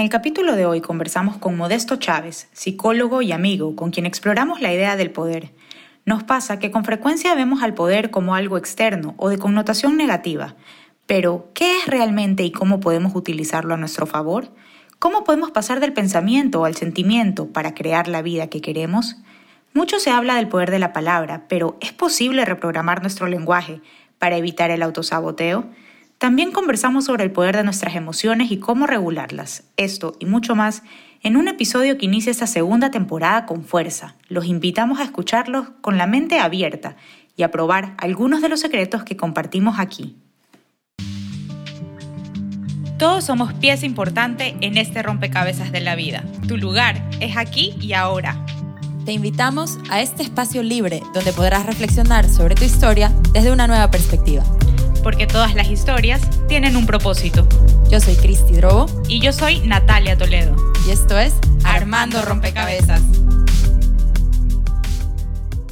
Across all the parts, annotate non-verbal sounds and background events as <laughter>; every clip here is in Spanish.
el capítulo de hoy conversamos con Modesto Chávez, psicólogo y amigo, con quien exploramos la idea del poder. Nos pasa que con frecuencia vemos al poder como algo externo o de connotación negativa. Pero, ¿qué es realmente y cómo podemos utilizarlo a nuestro favor? ¿Cómo podemos pasar del pensamiento al sentimiento para crear la vida que queremos? Mucho se habla del poder de la palabra, pero ¿es posible reprogramar nuestro lenguaje para evitar el autosaboteo? También conversamos sobre el poder de nuestras emociones y cómo regularlas. Esto y mucho más en un episodio que inicia esta segunda temporada con fuerza. Los invitamos a escucharlos con la mente abierta y a probar algunos de los secretos que compartimos aquí. Todos somos pieza importante en este rompecabezas de la vida. Tu lugar es aquí y ahora. Te invitamos a este espacio libre donde podrás reflexionar sobre tu historia desde una nueva perspectiva porque todas las historias tienen un propósito. Yo soy Cristi Drobo. Y yo soy Natalia Toledo. Y esto es Armando Rompecabezas.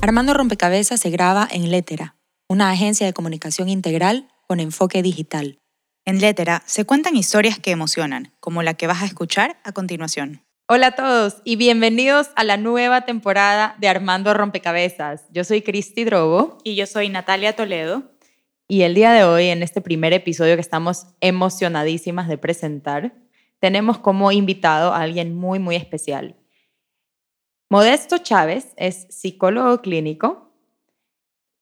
Armando Rompecabezas se graba en Letera, una agencia de comunicación integral con enfoque digital. En Letera se cuentan historias que emocionan, como la que vas a escuchar a continuación. Hola a todos y bienvenidos a la nueva temporada de Armando Rompecabezas. Yo soy Cristi Drobo. Y yo soy Natalia Toledo. Y el día de hoy, en este primer episodio que estamos emocionadísimas de presentar, tenemos como invitado a alguien muy, muy especial. Modesto Chávez es psicólogo clínico,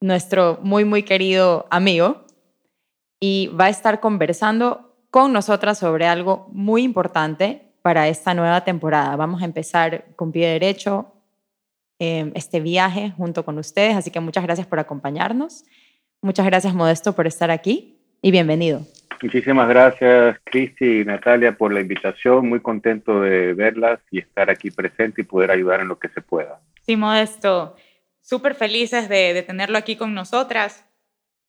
nuestro muy, muy querido amigo, y va a estar conversando con nosotras sobre algo muy importante para esta nueva temporada. Vamos a empezar con pie derecho eh, este viaje junto con ustedes, así que muchas gracias por acompañarnos. Muchas gracias, Modesto, por estar aquí y bienvenido. Muchísimas gracias, Cristi y Natalia, por la invitación. Muy contento de verlas y estar aquí presente y poder ayudar en lo que se pueda. Sí, Modesto, súper felices de, de tenerlo aquí con nosotras.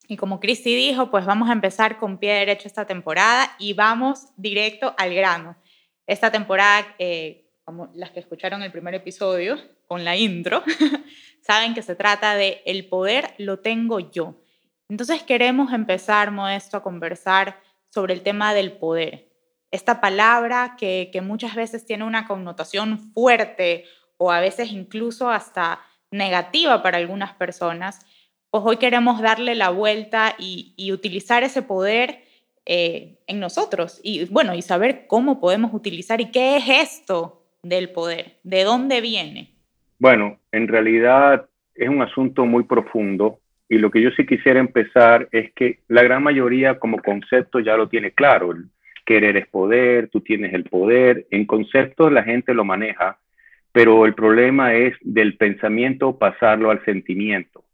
Y como Cristi dijo, pues vamos a empezar con pie derecho esta temporada y vamos directo al grano. Esta temporada, eh, como las que escucharon el primer episodio con la intro, <laughs> saben que se trata de el poder lo tengo yo. Entonces queremos empezar, Modesto, a conversar sobre el tema del poder. Esta palabra que, muchas veces tiene una connotación fuerte o a veces incluso hasta negativa para algunas personas, pues hoy queremos darle la vuelta y, utilizar ese poder eh, en nosotros y bueno, y saber cómo podemos utilizar y qué es esto del poder, de dónde viene. Bueno, en realidad es un asunto muy profundo y lo que yo sí quisiera empezar es que la gran mayoría como concepto ya lo tiene claro. querer es poder, tú tienes el poder. En conceptos la gente lo maneja, pero el problema es del pensamiento pasarlo al sentimiento.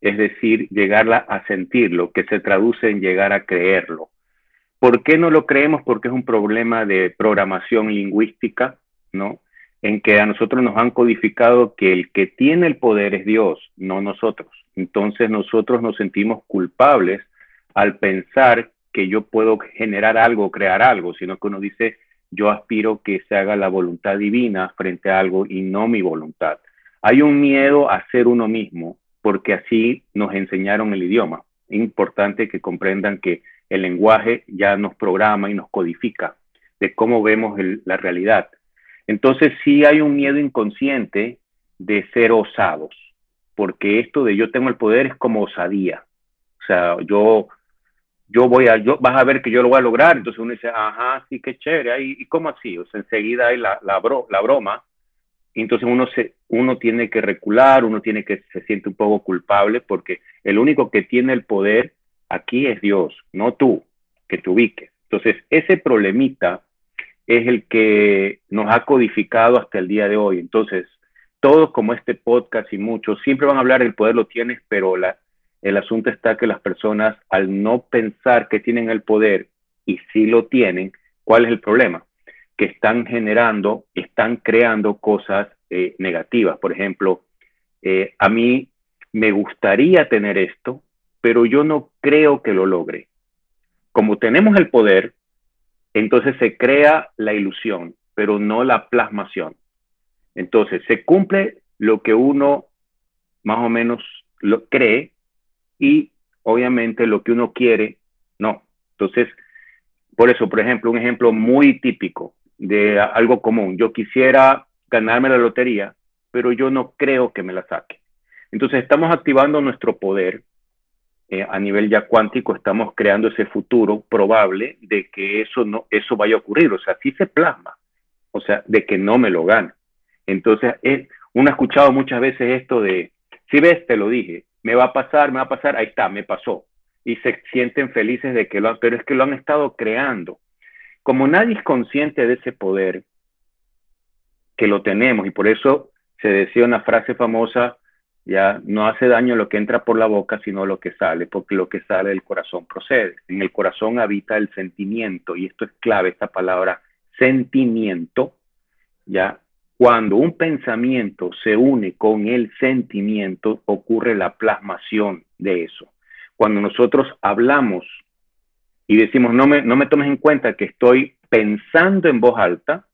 Es decir, llegarla a sentirlo, que se traduce en llegar a creerlo. ¿Por qué no lo creemos? Porque es un problema de programación lingüística, ¿no? En que a nosotros nos han codificado que el que tiene el poder es Dios, no nosotros. Entonces nosotros nos sentimos culpables al pensar que yo puedo generar algo, crear algo, sino que uno dice, yo aspiro que se haga la voluntad divina frente a algo y no mi voluntad. Hay un miedo a ser uno mismo, porque así nos enseñaron el idioma. Es importante que comprendan que el lenguaje ya nos programa y nos codifica de cómo vemos la realidad. Entonces sí hay un miedo inconsciente de ser osados, porque esto de yo tengo el poder es como osadía. O sea, yo, yo voy a, yo, vas a ver que yo lo voy a lograr. Entonces uno dice, ajá, sí, qué chévere. ¿Y, cómo así? O sea, enseguida hay la, la, la broma. Y entonces uno, se, uno tiene que recular, uno tiene que, se siente un poco culpable porque el único que tiene el poder aquí es Dios, no tú, que te ubiques. Entonces, ese problemita es el que nos ha codificado hasta el día de hoy. Entonces, todos como este podcast y muchos siempre van a hablar el poder lo tienes, pero la, el asunto está que las personas al no pensar que tienen el poder y si lo tienen, ¿cuál es el problema? Que están generando, están creando cosas eh, negativas. Por ejemplo, eh, a mí me gustaría tener esto, pero yo no creo que lo logre. Como tenemos el poder, entonces se crea la ilusión, pero no la plasmación. Entonces se cumple lo que uno más o menos lo cree y obviamente lo que uno quiere, no. Entonces, por eso, por ejemplo, un ejemplo muy típico, de algo común. Yo quisiera ganarme la lotería, pero yo no creo que me la saque. Entonces estamos activando nuestro poder eh, a nivel ya cuántico, estamos creando ese futuro probable de que eso, no, eso vaya a ocurrir. O sea, sí se plasma, o sea, de que no me lo gane. Entonces, eh, uno ha escuchado muchas veces esto de, si ves, te lo dije, me va a pasar, me va a pasar, ahí está, me pasó. Y se sienten felices de que lo han, pero es que lo han estado creando. Como nadie es consciente de ese poder, que lo tenemos, y por eso se decía una frase famosa, ya no hace daño lo que entra por la boca, sino lo que sale, porque lo que sale del corazón procede. En el corazón habita el sentimiento, y esto es clave, esta palabra sentimiento, ya cuando un pensamiento se une con el sentimiento, ocurre la plasmación de eso. Cuando nosotros hablamos y decimos, no me, no me tomes en cuenta que estoy pensando en voz alta,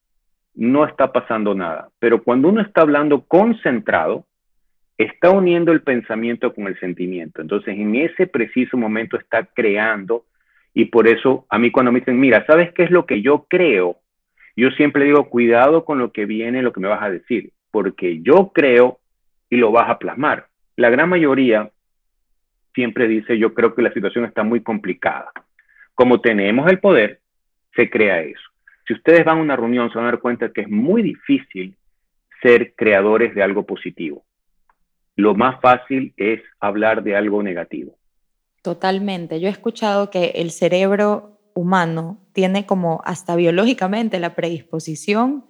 no está pasando nada. Pero cuando uno está hablando concentrado, está uniendo el pensamiento con el sentimiento. Entonces, en ese preciso momento está creando y por eso a mí cuando me dicen, mira, ¿sabes qué es lo que yo creo? Yo siempre digo, cuidado con lo que viene, lo que me vas a decir, porque yo creo y lo vas a plasmar. La gran mayoría siempre dice, yo creo que la situación está muy complicada. Como tenemos el poder, se crea eso. Si ustedes van a una reunión, se van a dar cuenta que es muy difícil ser creadores de algo positivo lo más fácil es hablar de algo negativo. Totalmente. Yo he escuchado que el cerebro humano tiene como hasta biológicamente la predisposición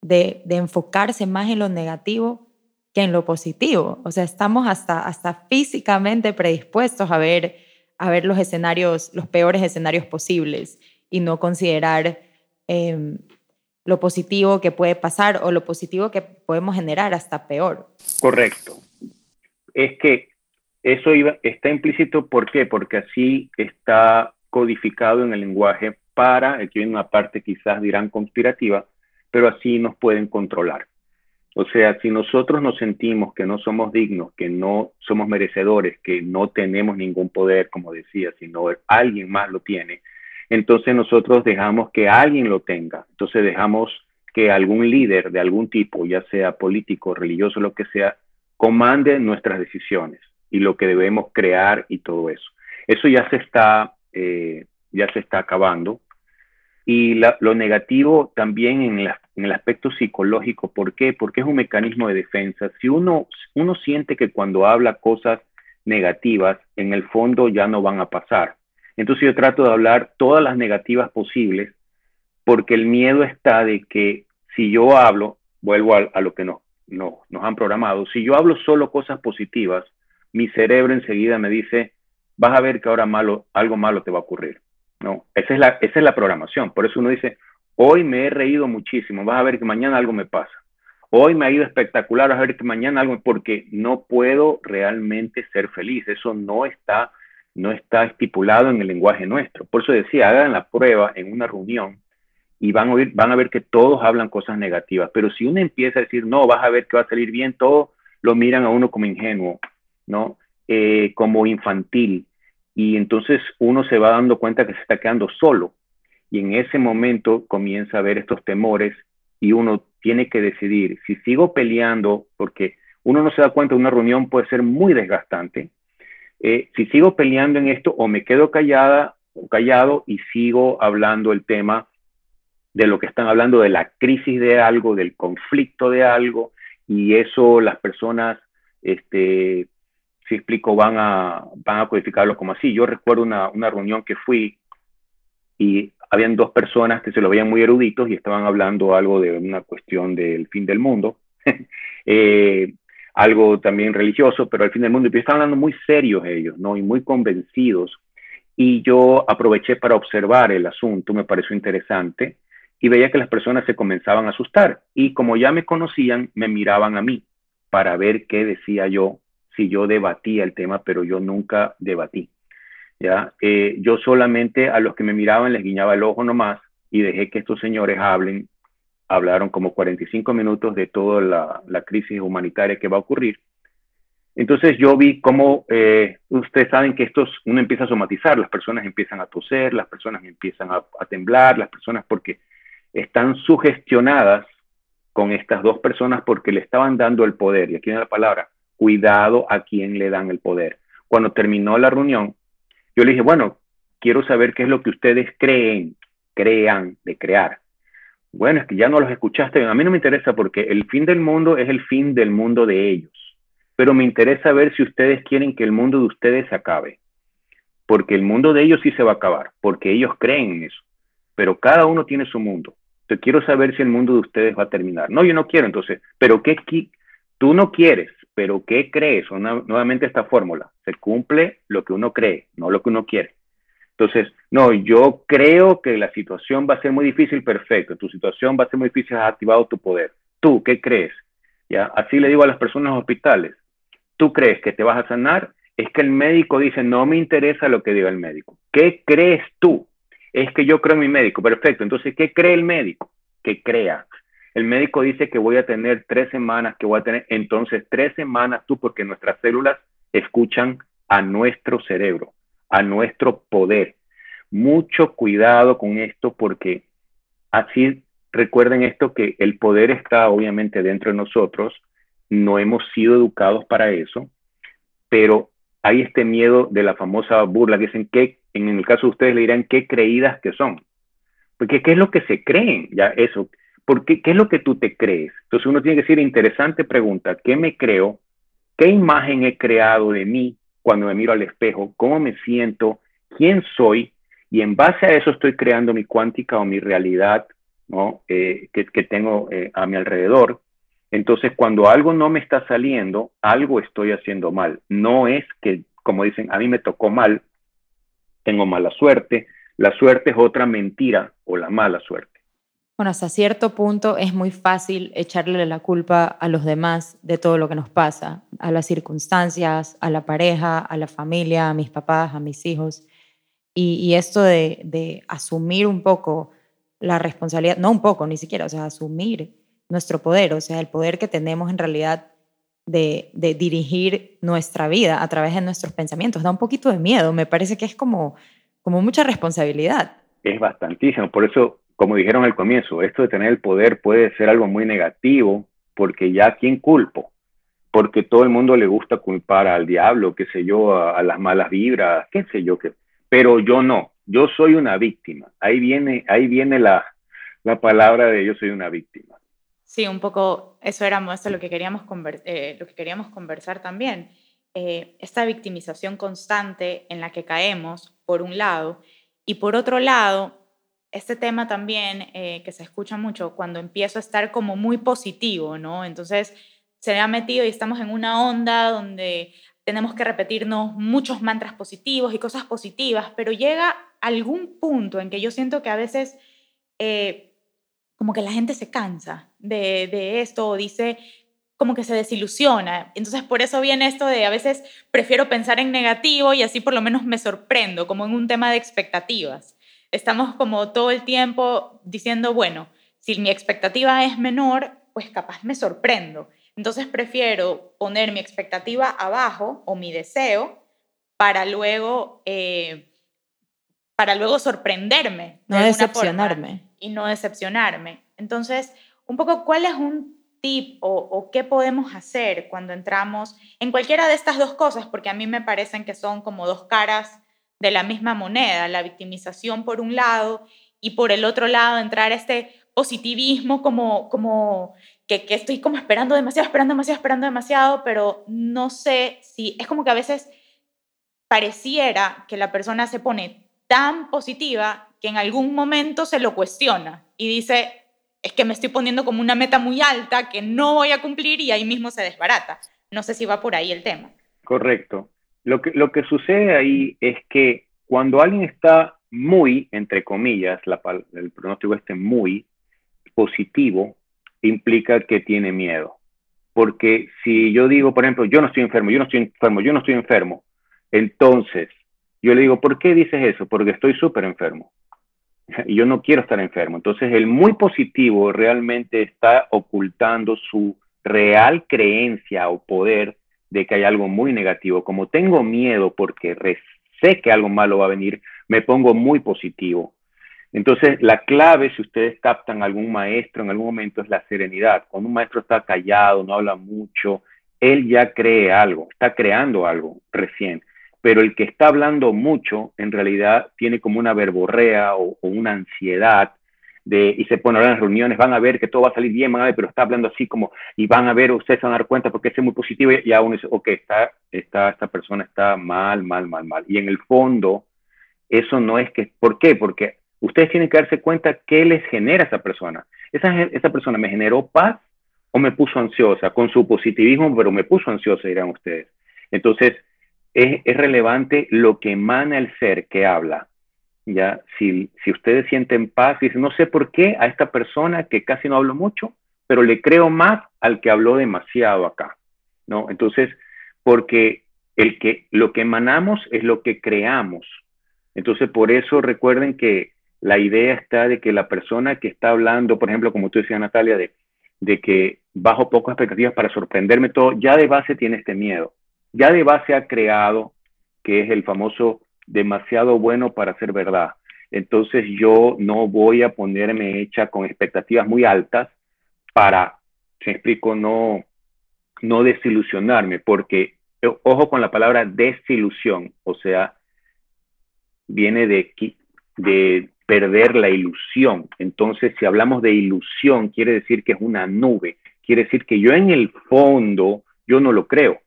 de, enfocarse más en lo negativo que en lo positivo. O sea, estamos hasta, hasta físicamente predispuestos a ver, a ver los escenarios, los peores escenarios posibles y no considerar em, lo positivo que puede pasar o lo positivo que podemos generar hasta peor. Correcto es que eso está implícito, ¿por qué? Porque así está codificado en el lenguaje para, aquí hay una parte quizás dirán conspirativa, pero así nos pueden controlar. O sea, si nosotros nos sentimos que no somos dignos, que no somos merecedores, que no tenemos ningún poder, como decía, sino alguien más lo tiene, entonces nosotros dejamos que alguien lo tenga. Entonces dejamos que algún líder de algún tipo, ya sea político, religioso, lo que sea, comande nuestras decisiones y lo que debemos crear y todo eso. Eso ya se está, eh, ya se está acabando. Y lo negativo también en, el aspecto psicológico, ¿por qué? Porque es un mecanismo de defensa. Si uno, uno siente que cuando habla cosas negativas, en el fondo ya no van a pasar. Entonces yo trato de hablar todas las negativas posibles, porque el miedo está de que si yo hablo, vuelvo a, a lo que nos no, nos han programado, si yo hablo solo cosas positivas, mi cerebro enseguida me dice, vas a ver que ahora malo, algo malo te va a ocurrir. No, esa es, la, esa es la programación. Por eso uno dice, hoy me he reído muchísimo, vas a ver que mañana algo me pasa. Hoy me ha ido espectacular, vas a ver que mañana algo, porque no puedo realmente ser feliz. Eso no está, no está estipulado en el lenguaje nuestro. Por eso decía, hagan la prueba en una reunión y van a, ver que todos hablan cosas negativas. Pero si uno empieza a decir, no, vas a ver que va a salir bien, todo lo miran a uno como ingenuo, ¿no? Eh, como infantil. Y entonces uno se va dando cuenta que se está quedando solo. Y en ese momento comienza a ver estos temores y uno tiene que decidir si sigo peleando, porque uno no se da cuenta, una reunión puede ser muy desgastante. Eh, si sigo peleando en esto o me quedo callada callado y sigo hablando el tema de lo que están hablando de la crisis de algo, del conflicto de algo, y eso las personas, este, si explico, van a, van a codificarlo como así. Yo recuerdo una, una reunión que fui y habían dos personas que se lo veían muy eruditos y estaban hablando algo de una cuestión del fin del mundo, <laughs> eh, algo también religioso, pero al fin del mundo, y estaban hablando muy serios ellos, ¿no? Y muy convencidos. Y yo aproveché para observar el asunto, me pareció interesante y veía que las personas se comenzaban a asustar y como ya me conocían, me miraban a mí para ver qué decía yo, si yo debatía el tema, pero yo nunca debatí. ¿ya? Eh, yo solamente a los que me miraban les guiñaba el ojo nomás y dejé que estos señores hablen. Hablaron como 45 minutos de toda la, crisis humanitaria que va a ocurrir. Entonces yo vi cómo eh, ustedes saben que esto uno empieza a somatizar, las personas empiezan a toser, las personas empiezan a temblar, las personas porque están sugestionadas con estas dos personas porque le estaban dando el poder. Y aquí viene la palabra, cuidado a quien le dan el poder. Cuando terminó la reunión, yo le dije, bueno, quiero saber qué es lo que ustedes creen, crean de crear. Bueno, es que ya no los escuchaste. A mí no me interesa porque el fin del mundo es el fin del mundo de ellos. Pero me interesa ver si ustedes quieren que el mundo de ustedes se acabe. Porque el mundo de ellos sí se va a acabar, porque ellos creen en eso. Pero cada uno tiene su mundo. Quiero saber si el mundo de ustedes va a terminar. No, yo no quiero. Entonces, ¿pero qué? Tú no quieres, pero ¿qué crees? nuevamente esta fórmula. Se cumple lo que uno cree, no lo que uno quiere. Entonces, no, yo creo que la situación va a ser muy difícil, perfecto. Tu situación va a ser muy difícil, has activado tu poder. ¿Tú qué crees? ¿Ya? Así le digo a las personas en los hospitales. ¿Tú crees que te vas a sanar? Es que el médico dice, no me interesa lo que diga el médico. ¿Qué crees tú? Es que yo creo en mi médico. Perfecto. Entonces, ¿qué cree el médico? Que crea. El médico dice que voy a tener tres semanas, que voy a tener, entonces tres semanas tú, porque nuestras células escuchan a nuestro cerebro a nuestro poder. Mucho cuidado con esto porque así recuerden esto que el poder está obviamente dentro de nosotros, no hemos sido educados para eso, pero hay este miedo de la famosa burla que dicen que en el caso de ustedes le dirán qué creídas que son. Porque qué es lo que se creen, ya eso. Porque qué es lo que tú te crees. Entonces uno tiene que decir interesante pregunta, ¿qué me creo? ¿Qué imagen he creado de mí? cuando me miro al espejo, cómo me siento, quién soy, y en base a eso estoy creando mi cuántica o mi realidad ¿no? Eh, que, tengo eh, a mi alrededor. Entonces, cuando algo no me está saliendo, algo estoy haciendo mal. No es que, como dicen, a mí me tocó mal, tengo mala suerte. La suerte es otra mentira o la mala suerte. Bueno, hasta cierto punto es muy fácil echarle la culpa a los demás de todo lo que nos pasa, a las circunstancias, a la pareja, a la familia, a mis papás, a mis hijos. Y, esto de, asumir un poco la responsabilidad, no un poco, ni siquiera, o sea, asumir nuestro poder, o sea, el poder que tenemos en realidad de, dirigir nuestra vida a través de nuestros pensamientos, da un poquito de miedo, me parece que es como, como mucha responsabilidad. Es bastantísimo, por eso como dijeron al comienzo, esto de tener el poder puede ser algo muy negativo, porque ya quién culpo, porque todo el mundo le gusta culpar al diablo, qué sé yo, a, las malas vibras, qué sé yo, qué, pero yo no, yo soy una víctima. Ahí viene, ahí viene la, la palabra de yo soy una víctima. Sí, un poco eso era lo que queríamos, eh, lo que queríamos conversar también. Eh, esta victimización constante en la que caemos, por un lado, y por otro lado, este tema también eh, que se escucha mucho cuando empiezo a estar como muy positivo, ¿no? Entonces se me ha metido y estamos en una onda donde tenemos que repetirnos muchos mantras positivos y cosas positivas, pero llega algún punto en que yo siento que a veces como que la gente se cansa de, de esto o dice como que se desilusiona. Entonces por eso viene esto de a veces prefiero pensar en negativo y así por lo menos me sorprendo, como en un tema de expectativas estamos como todo el tiempo diciendo, bueno, si mi expectativa es menor, pues capaz me sorprendo. Entonces prefiero poner mi expectativa abajo o mi deseo para luego, eh, para luego sorprenderme. No decepcionarme. Y no decepcionarme. Entonces, un poco, ¿cuál es un tip o, qué podemos hacer cuando entramos en cualquiera de estas dos cosas? Porque a mí me parecen que son como dos caras de la misma moneda, la victimización por un lado y por el otro lado entrar este positivismo como, como que, que, estoy como esperando demasiado, esperando demasiado, esperando demasiado, pero no sé si es como que a veces pareciera que la persona se pone tan positiva que en algún momento se lo cuestiona y dice, es que me estoy poniendo como una meta muy alta que no voy a cumplir y ahí mismo se desbarata. No sé si va por ahí el tema. Correcto. Lo que, lo que sucede ahí es que cuando alguien está muy, entre comillas, la, el pronóstico este muy positivo, implica que tiene miedo. Porque si yo digo, por ejemplo, yo no estoy enfermo, yo no estoy enfermo, yo no estoy enfermo, entonces yo le digo, ¿por qué dices eso? Porque estoy súper enfermo. <laughs> Y yo no quiero estar enfermo. Entonces el muy positivo realmente está ocultando su real creencia o poder de que hay algo muy negativo. Como tengo miedo porque sé que algo malo va a venir, me pongo muy positivo. Entonces, la clave, si ustedes captan a algún maestro en algún momento, es la serenidad. Cuando un maestro está callado, no habla mucho, él ya cree algo, está creando algo recién. Pero el que está hablando mucho, en realidad, tiene como una verborrea o, una ansiedad de, y se pone a hablar en reuniones, van a ver que todo va a salir bien, van a pero está hablando así como, y van a ver, ustedes se van a dar cuenta porque es muy positivo, y aún dice, ok, está, está, esta persona está mal, mal, mal, mal. Y en el fondo, eso no es que, ¿por qué? Porque ustedes tienen que darse cuenta qué les genera esa persona. Esa, esa persona me generó paz o me puso ansiosa, con su positivismo, pero me puso ansiosa, dirán ustedes. Entonces, es, relevante lo que emana el ser que habla. Ya, si, si ustedes sienten paz, dicen, no sé por qué a esta persona que casi no hablo mucho, pero le creo más al que habló demasiado acá, ¿no? Entonces, porque el que, lo que emanamos es lo que creamos. Entonces, por eso recuerden que la idea está de que la persona que está hablando, por ejemplo, como tú decías, Natalia, de, de que bajo pocas expectativas para sorprenderme todo, ya de base tiene este miedo. Ya de base ha creado que es el famoso demasiado bueno para ser verdad. Entonces yo no voy a ponerme hecha con expectativas muy altas para, si explico, no, no desilusionarme, porque ojo con la palabra desilusión, o sea, viene de, de perder la ilusión. Entonces, si hablamos de ilusión, quiere decir que es una nube. Quiere decir que yo en el fondo, yo no lo creo.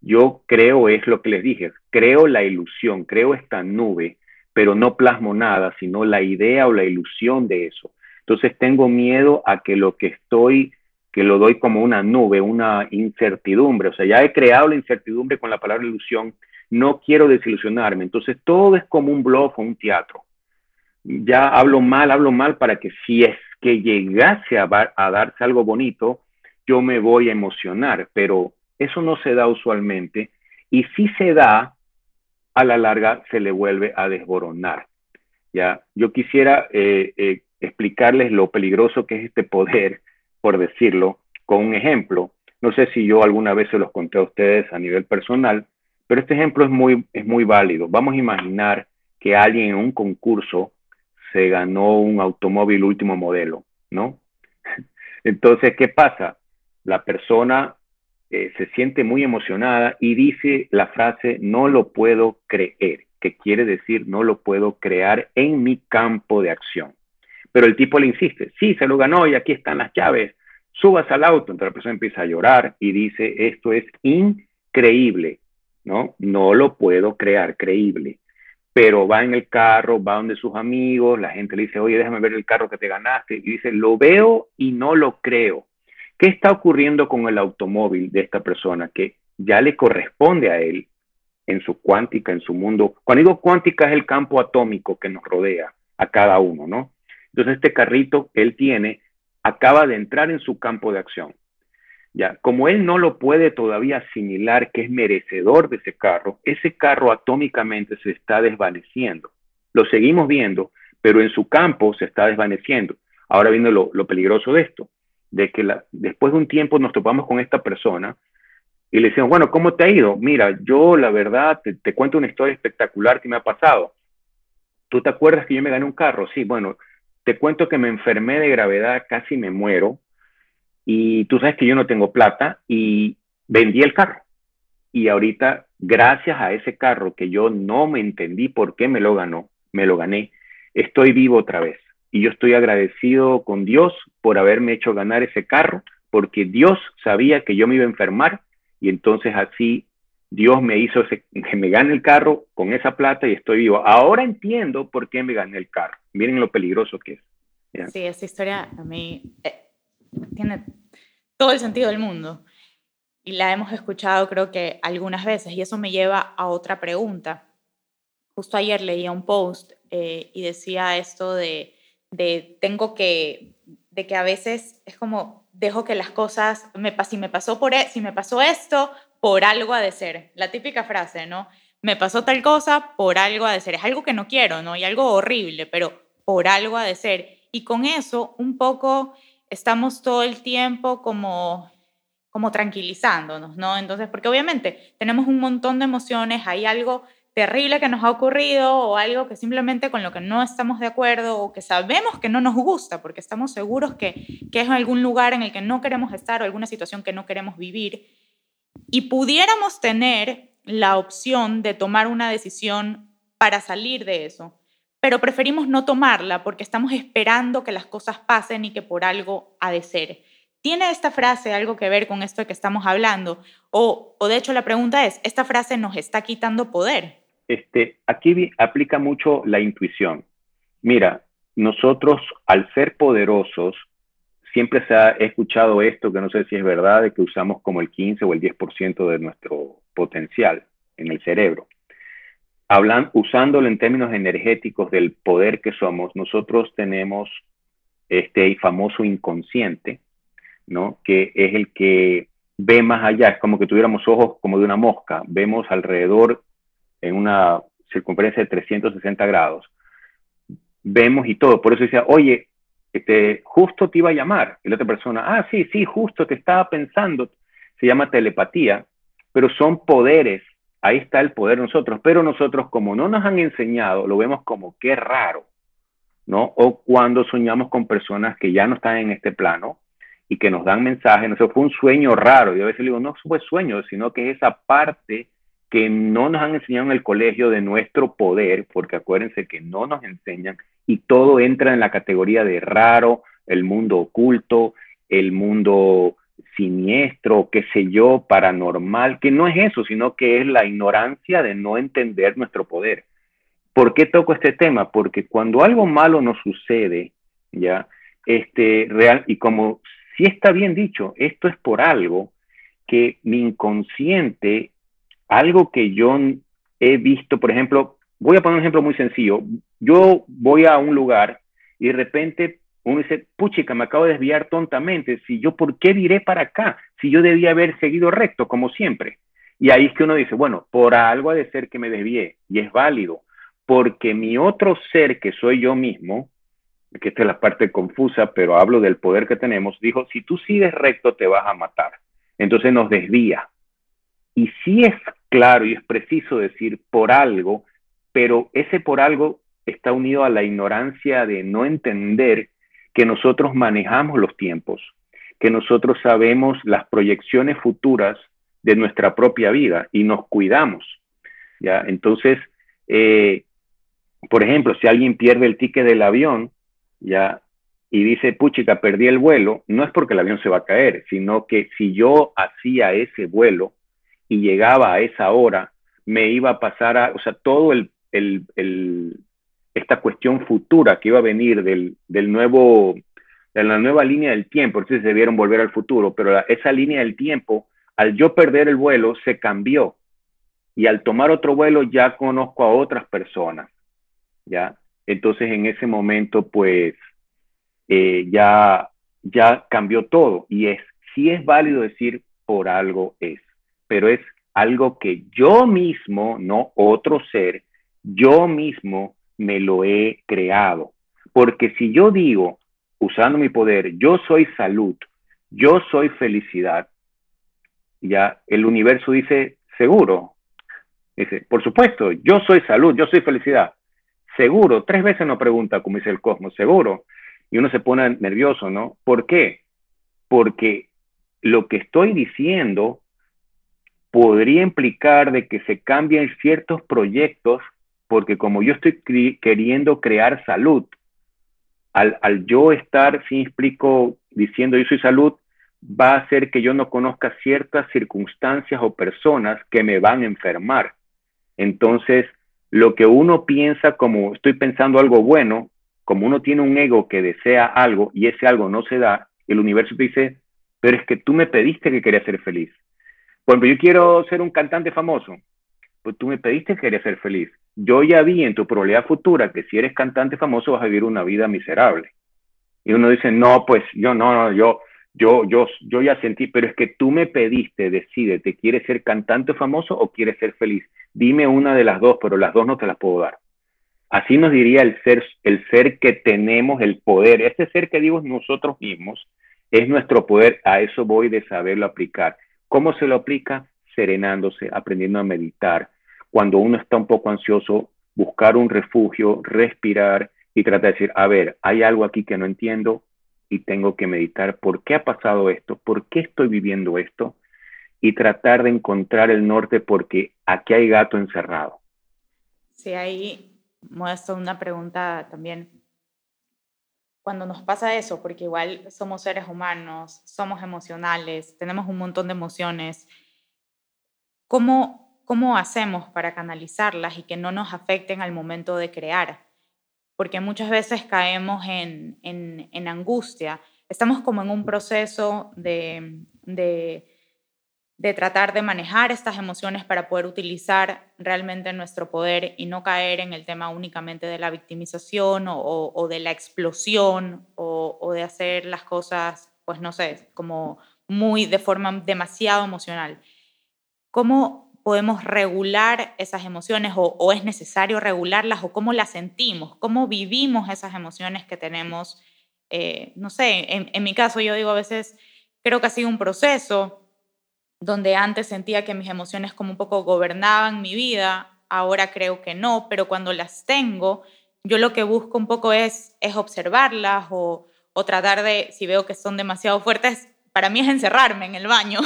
Yo creo es lo que les dije, creo la ilusión, creo esta nube, pero no plasmo nada, sino la idea o la ilusión de eso. Entonces tengo miedo a que lo que estoy, que lo doy como una nube, una incertidumbre. O sea, ya he creado la incertidumbre con la palabra ilusión, no quiero desilusionarme. Entonces todo es como un bluff o un teatro ya hablo mal, hablo mal para que si es que llegase a, darse algo bonito, yo me voy a emocionar, pero eso no se da usualmente y si se da, a la larga se le vuelve a desboronar. Ya, yo quisiera eh, eh, explicarles lo peligroso que es este poder, por decirlo, con un ejemplo. No sé si yo alguna vez se los conté a ustedes a nivel personal, pero este ejemplo es muy, es muy válido. Vamos a imaginar que alguien en un concurso se ganó un automóvil último modelo, ¿no? <laughs> Entonces, ¿qué pasa? La persona eh, se siente muy emocionada y dice la frase, no lo puedo creer, que quiere decir, no lo puedo crear en mi campo de acción. Pero el tipo le insiste, sí, se lo ganó y aquí están las llaves, subas al auto. Entonces la persona empieza a llorar y dice, esto es increíble, ¿no? No lo puedo crear, creíble pero va en el carro, va donde sus amigos, la gente le dice, oye, déjame ver el carro que te ganaste, y dice, lo veo y no lo creo. ¿Qué está ocurriendo con el automóvil de esta persona que ya le corresponde a él en su cuántica, en su mundo? Cuando digo cuántica es el campo atómico que nos rodea a cada uno, ¿no? Entonces este carrito que él tiene acaba de entrar en su campo de acción. Ya, como él no lo puede todavía asimilar que es merecedor de ese carro, ese carro atómicamente se está desvaneciendo. Lo seguimos viendo, pero en su campo se está desvaneciendo. Ahora viene lo, peligroso de esto, de que después de un tiempo nos topamos con esta persona y le decimos, bueno, ¿cómo te ha ido? Mira, yo la verdad te, te cuento una historia espectacular que me ha pasado. ¿Tú te acuerdas que yo me gané un carro? Sí, bueno, te cuento que me enfermé de gravedad, casi me muero y tú sabes que yo no tengo plata y vendí el carro. Y ahorita, gracias a ese carro que yo no me entendí por qué me lo ganó, me lo gané, estoy vivo otra vez. Y yo estoy agradecido con Dios por haberme hecho ganar ese carro, porque Dios sabía que yo me iba a enfermar y entonces así Dios me hizo que me gane el carro con esa plata y estoy vivo. Ahora entiendo por qué me gané el carro. Miren lo peligroso que es. Sí, esa historia a mí eh, tiene todo el sentido del mundo. Y la hemos escuchado creo que algunas veces. Y eso me lleva a otra pregunta. Justo ayer leía un post eh, y decía esto de, de tengo que, de que a veces es como dejo que las cosas, me, si, me pasó por, e, si me pasó esto, por algo ha de ser. La típica frase, ¿no? Me pasó tal cosa, por algo ha de ser. Es algo que no quiero, ¿no? Y algo horrible, pero por algo ha de ser. Y con eso, un poco estamos todo el tiempo como, como tranquilizándonos, ¿no? Entonces, porque obviamente tenemos un montón de emociones, hay algo terrible que nos ha ocurrido o algo que simplemente con lo que no estamos de acuerdo o que sabemos que no nos gusta porque estamos seguros que, que es algún lugar en el que no queremos estar o alguna situación que no queremos vivir y pudiéramos tener la opción de tomar una decisión para salir de eso, pero preferimos no tomarla porque estamos esperando que las cosas pasen y que por algo ha de ser. ¿Tiene esta frase algo que ver con esto de que estamos hablando? O, o de hecho la pregunta es, ¿esta frase nos está quitando poder? Este, aquí aplica mucho la intuición. Mira, nosotros al ser poderosos, siempre se ha escuchado esto, que no sé si es verdad, de que usamos como el 15 o el 10% de nuestro potencial en el cerebro. Hablan, usándolo en términos energéticos del poder que somos, nosotros tenemos este famoso inconsciente, ¿no? Que es el que ve más allá, es como que tuviéramos ojos como de una mosca, vemos alrededor en una circunferencia de 360 grados, vemos y todo. Por eso decía, oye, este, justo te iba a llamar. Y la otra persona, ah, sí, sí, justo te estaba pensando. Se llama telepatía, pero son poderes. Ahí está el poder de nosotros. Pero nosotros, como no nos han enseñado, lo vemos como qué raro, ¿no? O cuando soñamos con personas que ya no están en este plano y que nos dan mensajes, no sé, fue un sueño raro. Y a veces digo, no fue sueño, sino que es esa parte que no nos han enseñado en el colegio de nuestro poder, porque acuérdense que no nos enseñan y todo entra en la categoría de raro, el mundo oculto, el mundo siniestro, qué sé yo, paranormal, que no es eso, sino que es la ignorancia de no entender nuestro poder. ¿Por qué toco este tema? Porque cuando algo malo nos sucede, ya, este, real, y como si está bien dicho, esto es por algo que mi inconsciente algo que yo he visto, por ejemplo, voy a poner un ejemplo muy sencillo. Yo voy a un lugar y de repente uno dice, puchica, me acabo de desviar tontamente. Si yo, ¿por qué diré para acá? Si yo debía haber seguido recto, como siempre. Y ahí es que uno dice, bueno, por algo ha de ser que me desvié. Y es válido, porque mi otro ser, que soy yo mismo, que esta es la parte confusa, pero hablo del poder que tenemos, dijo, si tú sigues recto, te vas a matar. Entonces nos desvía. Y si es claro y es preciso decir por algo, pero ese por algo está unido a la ignorancia de no entender que nosotros manejamos los tiempos, que nosotros sabemos las proyecciones futuras de nuestra propia vida y nos cuidamos. ¿ya? Entonces, eh, por ejemplo, si alguien pierde el ticket del avión, ya, y dice, puchica, perdí el vuelo, no es porque el avión se va a caer, sino que si yo hacía ese vuelo, y llegaba a esa hora, me iba a pasar a, o sea, todo el, esta cuestión futura que iba a venir del, del nuevo, de la nueva línea del tiempo, entonces debieron volver al futuro, pero esa línea del tiempo, al yo perder el vuelo, se cambió. Y al tomar otro vuelo ya conozco a otras personas, ¿ya? Entonces en ese momento, pues, eh, ya, ya cambió todo. Y es, sí es válido decir por algo es pero es algo que yo mismo, no otro ser, yo mismo me lo he creado. Porque si yo digo, usando mi poder, yo soy salud, yo soy felicidad, ya el universo dice, seguro. Dice, por supuesto, yo soy salud, yo soy felicidad. Seguro, tres veces no pregunta, como dice el cosmos, seguro. Y uno se pone nervioso, ¿no? ¿Por qué? Porque lo que estoy diciendo podría implicar de que se cambien ciertos proyectos, porque como yo estoy queriendo crear salud, al, yo estar, si explico, diciendo yo soy salud, va a hacer que yo no conozca ciertas circunstancias o personas que me van a enfermar. Entonces, lo que uno piensa como estoy pensando algo bueno, como uno tiene un ego que desea algo y ese algo no se da, el universo te dice, pero es que tú me pediste que quería ser feliz. Por yo quiero ser un cantante famoso. Pues tú me pediste que querías ser feliz. Yo ya vi en tu probabilidad futura que si eres cantante famoso vas a vivir una vida miserable. Y uno dice, no, pues yo no, no yo, yo, yo, yo ya sentí, pero es que tú me pediste, decide, ¿te quieres ser cantante famoso o quieres ser feliz? Dime una de las dos, pero las dos no te las puedo dar. Así nos diría el ser, el ser que tenemos el poder. Este ser que digo nosotros mismos es nuestro poder. A eso voy de saberlo aplicar. ¿Cómo se lo aplica? Serenándose, aprendiendo a meditar, cuando uno está un poco ansioso, buscar un refugio, respirar y tratar de decir, a ver, hay algo aquí que no entiendo y tengo que meditar por qué ha pasado esto, por qué estoy viviendo esto y tratar de encontrar el norte porque aquí hay gato encerrado. Sí, ahí muestro una pregunta también. Cuando nos pasa eso, porque igual somos seres humanos, somos emocionales, tenemos un montón de emociones, ¿cómo ¿cómo hacemos para canalizarlas y que no nos afecten al momento de crear? Porque muchas veces caemos en, en, angustia. Estamos como en un proceso de, de, de, tratar de manejar estas emociones para poder utilizar realmente nuestro poder y no caer en el tema únicamente de la victimización o, de la explosión o, de hacer las cosas, pues no sé, como muy de forma demasiado emocional. ¿Cómo podemos regular esas emociones o, es necesario regularlas o cómo las sentimos, cómo vivimos esas emociones que tenemos. Eh, no sé, en, mi caso yo digo a veces, creo que ha sido un proceso donde antes sentía que mis emociones como un poco gobernaban mi vida, ahora creo que no, pero cuando las tengo, yo lo que busco un poco es, es observarlas o, o tratar de, si veo que son demasiado fuertes, para mí es encerrarme en el baño,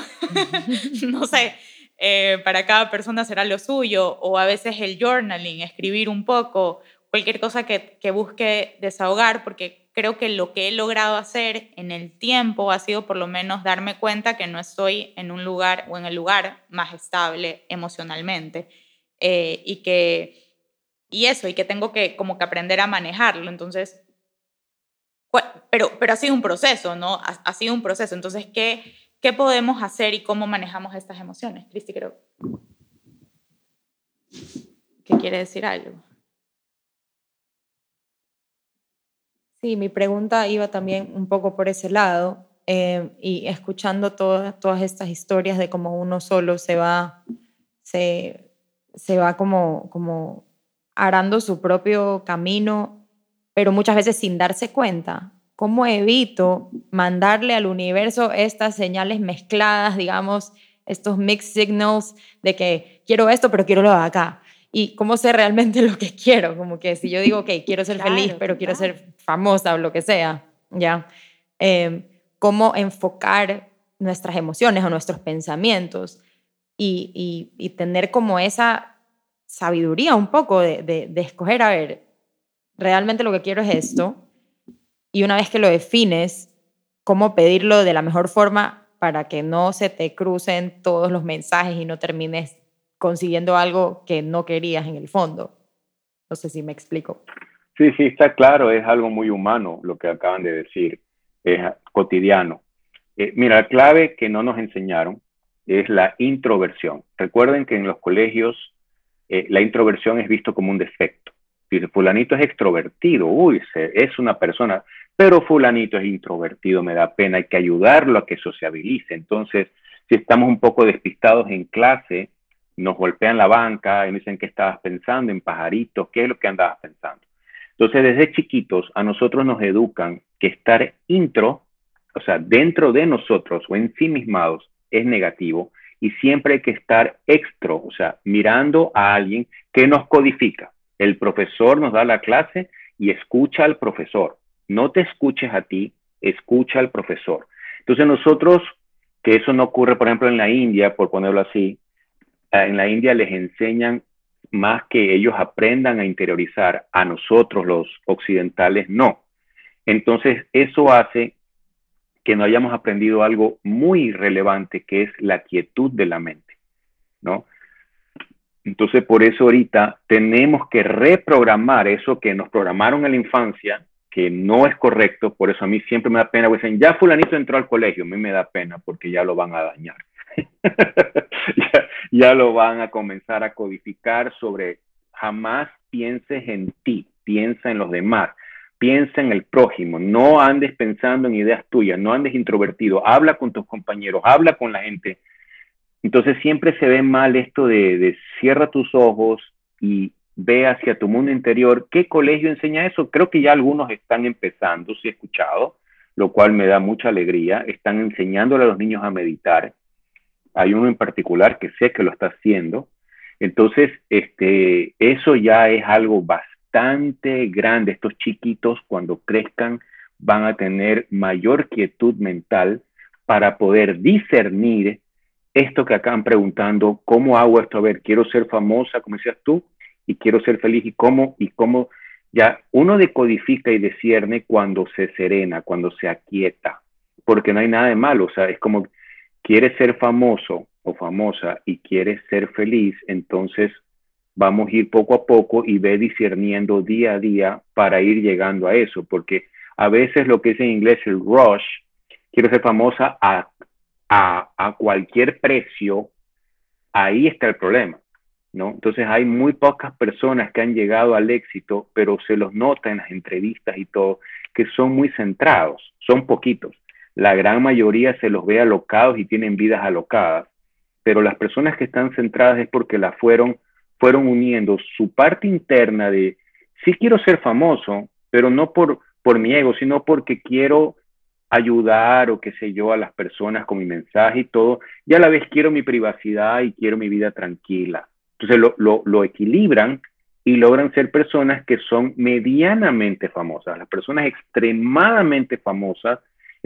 <laughs> no sé, eh, para cada persona será lo suyo, o a veces el journaling, escribir un poco, cualquier cosa que, que busque desahogar, porque creo que lo que he logrado hacer en el tiempo ha sido por lo menos darme cuenta que no estoy en un lugar o en el lugar más estable emocionalmente eh, y que y eso y que tengo que como que aprender a manejarlo entonces pero pero ha sido un proceso no ha, ha sido un proceso entonces qué ¿Qué podemos hacer y cómo manejamos estas emociones? Cristi, creo. ¿Qué quiere decir algo? Sí, mi pregunta iba también un poco por ese lado eh, y escuchando todas, todas estas historias de cómo uno solo se va, se, se va como, como arando su propio camino, pero muchas veces sin darse cuenta. ¿Cómo evito mandarle al universo estas señales mezcladas, digamos, estos mixed signals de que quiero esto, pero quiero lo de acá? Y cómo sé realmente <laughs> lo que quiero, como que si yo digo, ok, <laughs> quiero ser feliz, pero quiero ser famosa o lo que sea, ¿ya? Em, cómo enfocar nuestras emociones o nuestros pensamientos y, y, tener como esa sabiduría un poco de, de, de escoger, a ver, realmente lo que quiero es esto, y una vez que lo defines, cómo pedirlo de la mejor forma para que no se te crucen todos los mensajes y no termines consiguiendo algo que no querías en el fondo. No sé si me explico. Sí, sí, está claro, es algo muy humano lo que acaban de decir, es cotidiano. Eh, mira, la clave que no nos enseñaron es la introversión. Recuerden que en los colegios eh, la introversión es visto como un defecto. Dice, fulanito es extrovertido, uy, es una persona, pero fulanito es introvertido, me da pena, hay que ayudarlo a que sociabilice. Entonces, si estamos un poco despistados en clase, nos golpean la banca y me dicen qué estabas pensando en pajaritos, qué es lo que andabas pensando. Entonces, desde chiquitos a nosotros nos educan que estar intro, o sea, dentro de nosotros o ensimismados, es negativo y siempre hay que estar extro, o sea, mirando a alguien que nos codifica. El profesor nos da la clase y escucha al profesor. No te escuches a ti, escucha al profesor. Entonces nosotros, que eso no ocurre, por ejemplo, en la India, por ponerlo así, en la India les enseñan más que ellos aprendan a interiorizar, a nosotros los occidentales no. Entonces eso hace que no hayamos aprendido algo muy relevante que es la quietud de la mente, ¿no? Entonces, por eso ahorita tenemos que reprogramar eso que nos programaron en la infancia, que no es correcto. Por eso a mí siempre me da pena, dicen, ya fulanito entró al colegio, a mí me da pena porque ya lo van a dañar. <laughs> ya, lo van a comenzar a codificar sobre jamás pienses en ti, piensa en los demás, piensa en el prójimo, no andes pensando en ideas tuyas, no andes introvertido, habla con tus compañeros, habla con la gente entonces siempre se ve mal esto de, cierra tus ojos y ve hacia tu mundo interior. ¿Qué colegio enseña eso? Creo que ya algunos están empezando, si he escuchado, lo cual me da mucha alegría. Están enseñándole a los niños a meditar. Hay uno en particular que sé que lo está haciendo. Entonces, este, eso ya es algo bastante grande. Estos chiquitos cuando crezcan van a tener mayor quietud mental para poder discernir esto que acaban preguntando, ¿cómo hago esto? A ver, quiero ser famosa, como decías tú, y quiero ser feliz, ¿y cómo? ¿Y cómo? Ya uno decodifica y discierne cuando se serena, cuando se aquieta, porque no hay nada de malo, o sea, es como, quieres ser famoso o famosa y quieres ser feliz, entonces vamos a ir poco a poco y ve discerniendo día a día para ir llegando a eso, porque a veces lo que es en inglés el rush, quiero ser famosa a, a, cualquier precio, ahí está el problema, ¿no? Entonces hay muy pocas personas que han llegado al éxito, pero se los nota en las entrevistas y todo, que son muy centrados, son poquitos. La gran mayoría se los ve alocados y tienen vidas alocadas, pero las personas que están centradas es porque la fueron, fueron uniendo su parte interna de, sí quiero ser famoso, pero no por, por mi ego, sino porque quiero ayudar o qué sé yo a las personas con mi mensaje y todo, y a la vez quiero mi privacidad y quiero mi vida tranquila. Entonces lo, lo, equilibran y logran ser personas que son medianamente famosas. Las personas extremadamente famosas,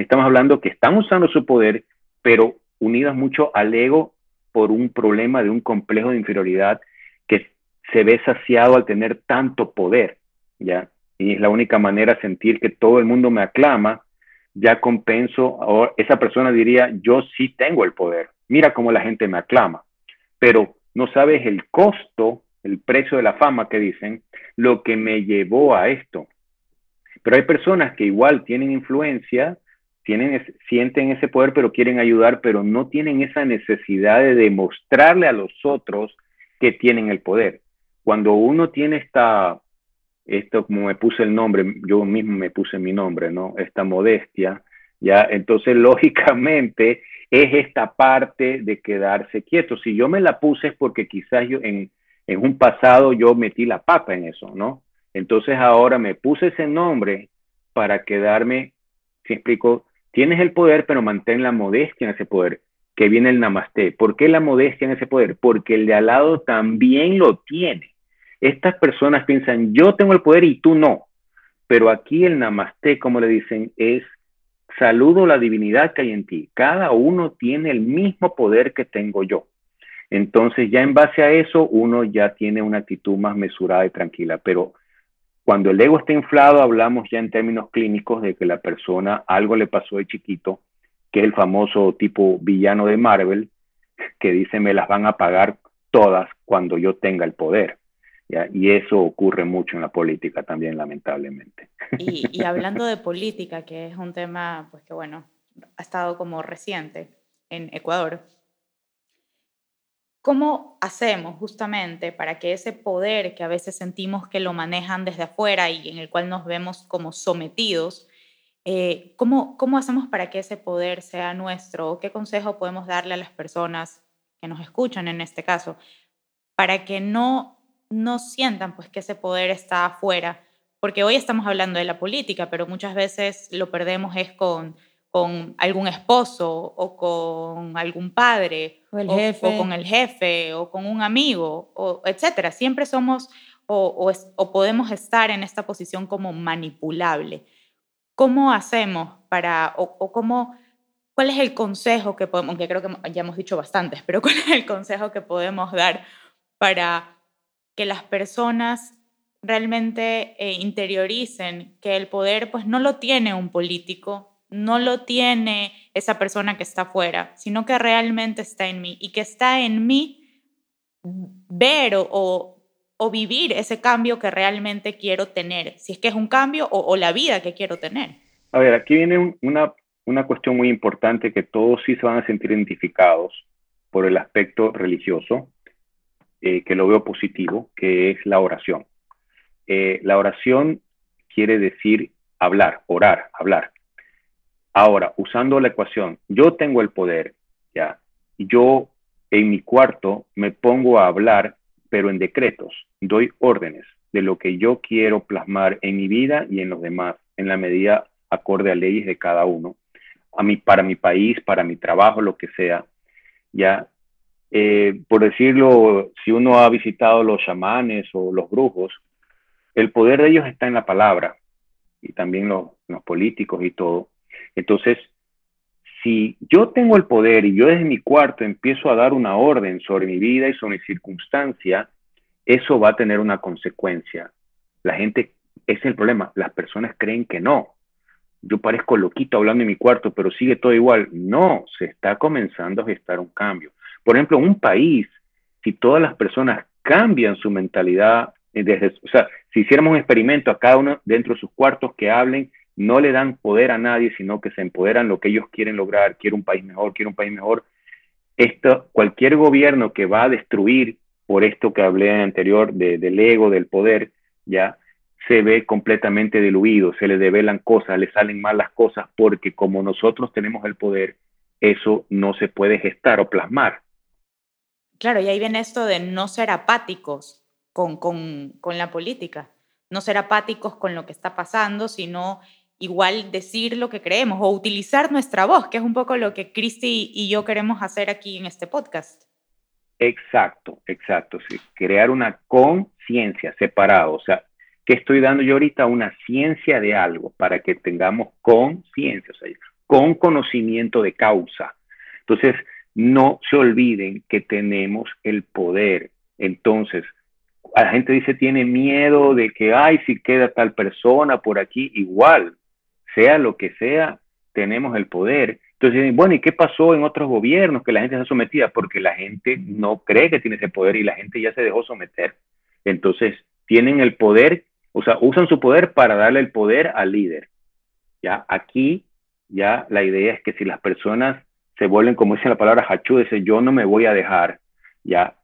estamos hablando que están usando su poder, pero unidas mucho al ego por un problema de un complejo de inferioridad que se ve saciado al tener tanto poder, ¿ya? Y es la única manera sentir que todo el mundo me aclama ya compenso, o esa persona diría, yo sí tengo el poder, mira cómo la gente me aclama, pero no sabes el costo, el precio de la fama que dicen, lo que me llevó a esto. Pero hay personas que igual tienen influencia, tienen, sienten ese poder, pero quieren ayudar, pero no tienen esa necesidad de demostrarle a los otros que tienen el poder. Cuando uno tiene esta esto como me puse el nombre, yo mismo me puse mi nombre, ¿no? Esta modestia, ¿ya? Entonces, <laughs> lógicamente, es esta parte de quedarse quieto. Si yo me la puse es porque quizás yo en, en un pasado yo metí la pata en eso, ¿no? Entonces ahora me puse ese nombre para quedarme, si explico, tienes el poder, pero mantén la modestia en ese poder, que viene el namaste. ¿Por qué la modestia en ese poder? Porque el de al lado también lo tiene. Estas personas piensan, yo tengo el poder y tú no. Pero aquí el namaste, como le dicen, es saludo la divinidad que hay en ti. Cada uno tiene el mismo poder que tengo yo. Entonces ya en base a eso uno ya tiene una actitud más mesurada y tranquila. Pero cuando el ego está inflado, hablamos ya en términos clínicos de que la persona algo le pasó de chiquito, que es el famoso tipo villano de Marvel, que dice me las van a pagar todas cuando yo tenga el poder. Y eso ocurre mucho en la política también, lamentablemente. Y, hablando de política, que es un tema, pues que bueno, ha estado como reciente en Ecuador, ¿cómo hacemos justamente para que ese poder que a veces sentimos que lo manejan desde afuera y en el cual nos vemos como sometidos, eh, ¿cómo, ¿cómo hacemos para que ese poder sea nuestro? ¿Qué consejo podemos darle a las personas que nos escuchan en este caso para que no no sientan pues que ese poder está afuera, porque hoy estamos hablando de la política, pero muchas veces lo perdemos es con, con algún esposo o con algún padre o, el jefe. con el jefe o con un amigo, o, etcétera. Siempre somos o, o, podemos estar en esta posición como manipulable. ¿Cómo hacemos para, o, cómo, cuál es el consejo que podemos, aunque creo que ya hemos dicho bastantes, pero <laughs> cuál es el consejo que podemos dar para que las personas realmente eh, interioricen que el poder pues no lo tiene un político, no lo tiene esa persona que está afuera, sino que realmente está en mí y que está en mí ver o, vivir ese cambio que realmente quiero tener, si es que es un cambio o, la vida que quiero tener. A ver, aquí viene una, una cuestión muy importante que todos sí se van a sentir identificados por el aspecto religioso, eh, que lo veo positivo, que es la oración. Eh, la oración quiere decir hablar, orar, hablar. Ahora, usando la ecuación, yo tengo el poder, ya, yo en mi cuarto me pongo a hablar, pero en decretos, doy órdenes de lo que yo quiero plasmar en mi vida y en los demás, en la medida acorde a leyes de cada uno, a mí, para mi país, para mi trabajo, lo que sea, ya eh, por decirlo, si uno ha visitado los chamanes o los brujos, el poder de ellos está en la palabra y también los políticos y todo. Entonces, si yo tengo el poder y yo desde mi cuarto empiezo a dar una orden sobre mi vida y sobre mi circunstancia, eso va a tener una consecuencia. La gente, ese es el problema, las personas creen que no. Yo parezco loquito hablando en mi cuarto, pero sigue todo igual. No, se está comenzando a gestar un cambio. Por ejemplo, un país, si todas las personas cambian su mentalidad, eh, desde, o sea, si hiciéramos un experimento a cada uno dentro de sus cuartos que hablen, no le dan poder a nadie, sino que se empoderan lo que ellos quieren lograr, quiero un país mejor, quiero un país mejor. Esto, cualquier gobierno que va a destruir por esto que hablé anterior del ego, del poder, ya se ve completamente diluido, se le develan cosas, le salen mal las cosas, porque como nosotros tenemos el poder, eso no se puede gestar o plasmar. Claro, y ahí viene esto de no ser apáticos con, con, con la política, no ser apáticos con lo que está pasando, sino igual decir lo que creemos o utilizar nuestra voz, que es un poco lo que Cristi y yo queremos hacer aquí en este podcast. Exacto, exacto, sí. Crear una conciencia separada. O sea, ¿qué estoy dando yo ahorita? Una ciencia de algo para que tengamos conciencia, o sea, con conocimiento de causa. Entonces, no se olviden que tenemos el poder. Entonces, la gente dice, tiene miedo de que, ay, si queda tal persona por aquí, igual, sea lo que sea, tenemos el poder entonces, bueno, ¿y qué pasó en otros gobiernos que la gente se sometía? Porque la gente no cree que tiene ese poder y la gente ya se dejó someter. Entonces, tienen el poder, o sea, usan su poder para darle el poder al líder. Ya aquí, ya la idea es que si las personas se vuelven, como dice la palabra hachú, dice yo no me voy a dejar, ya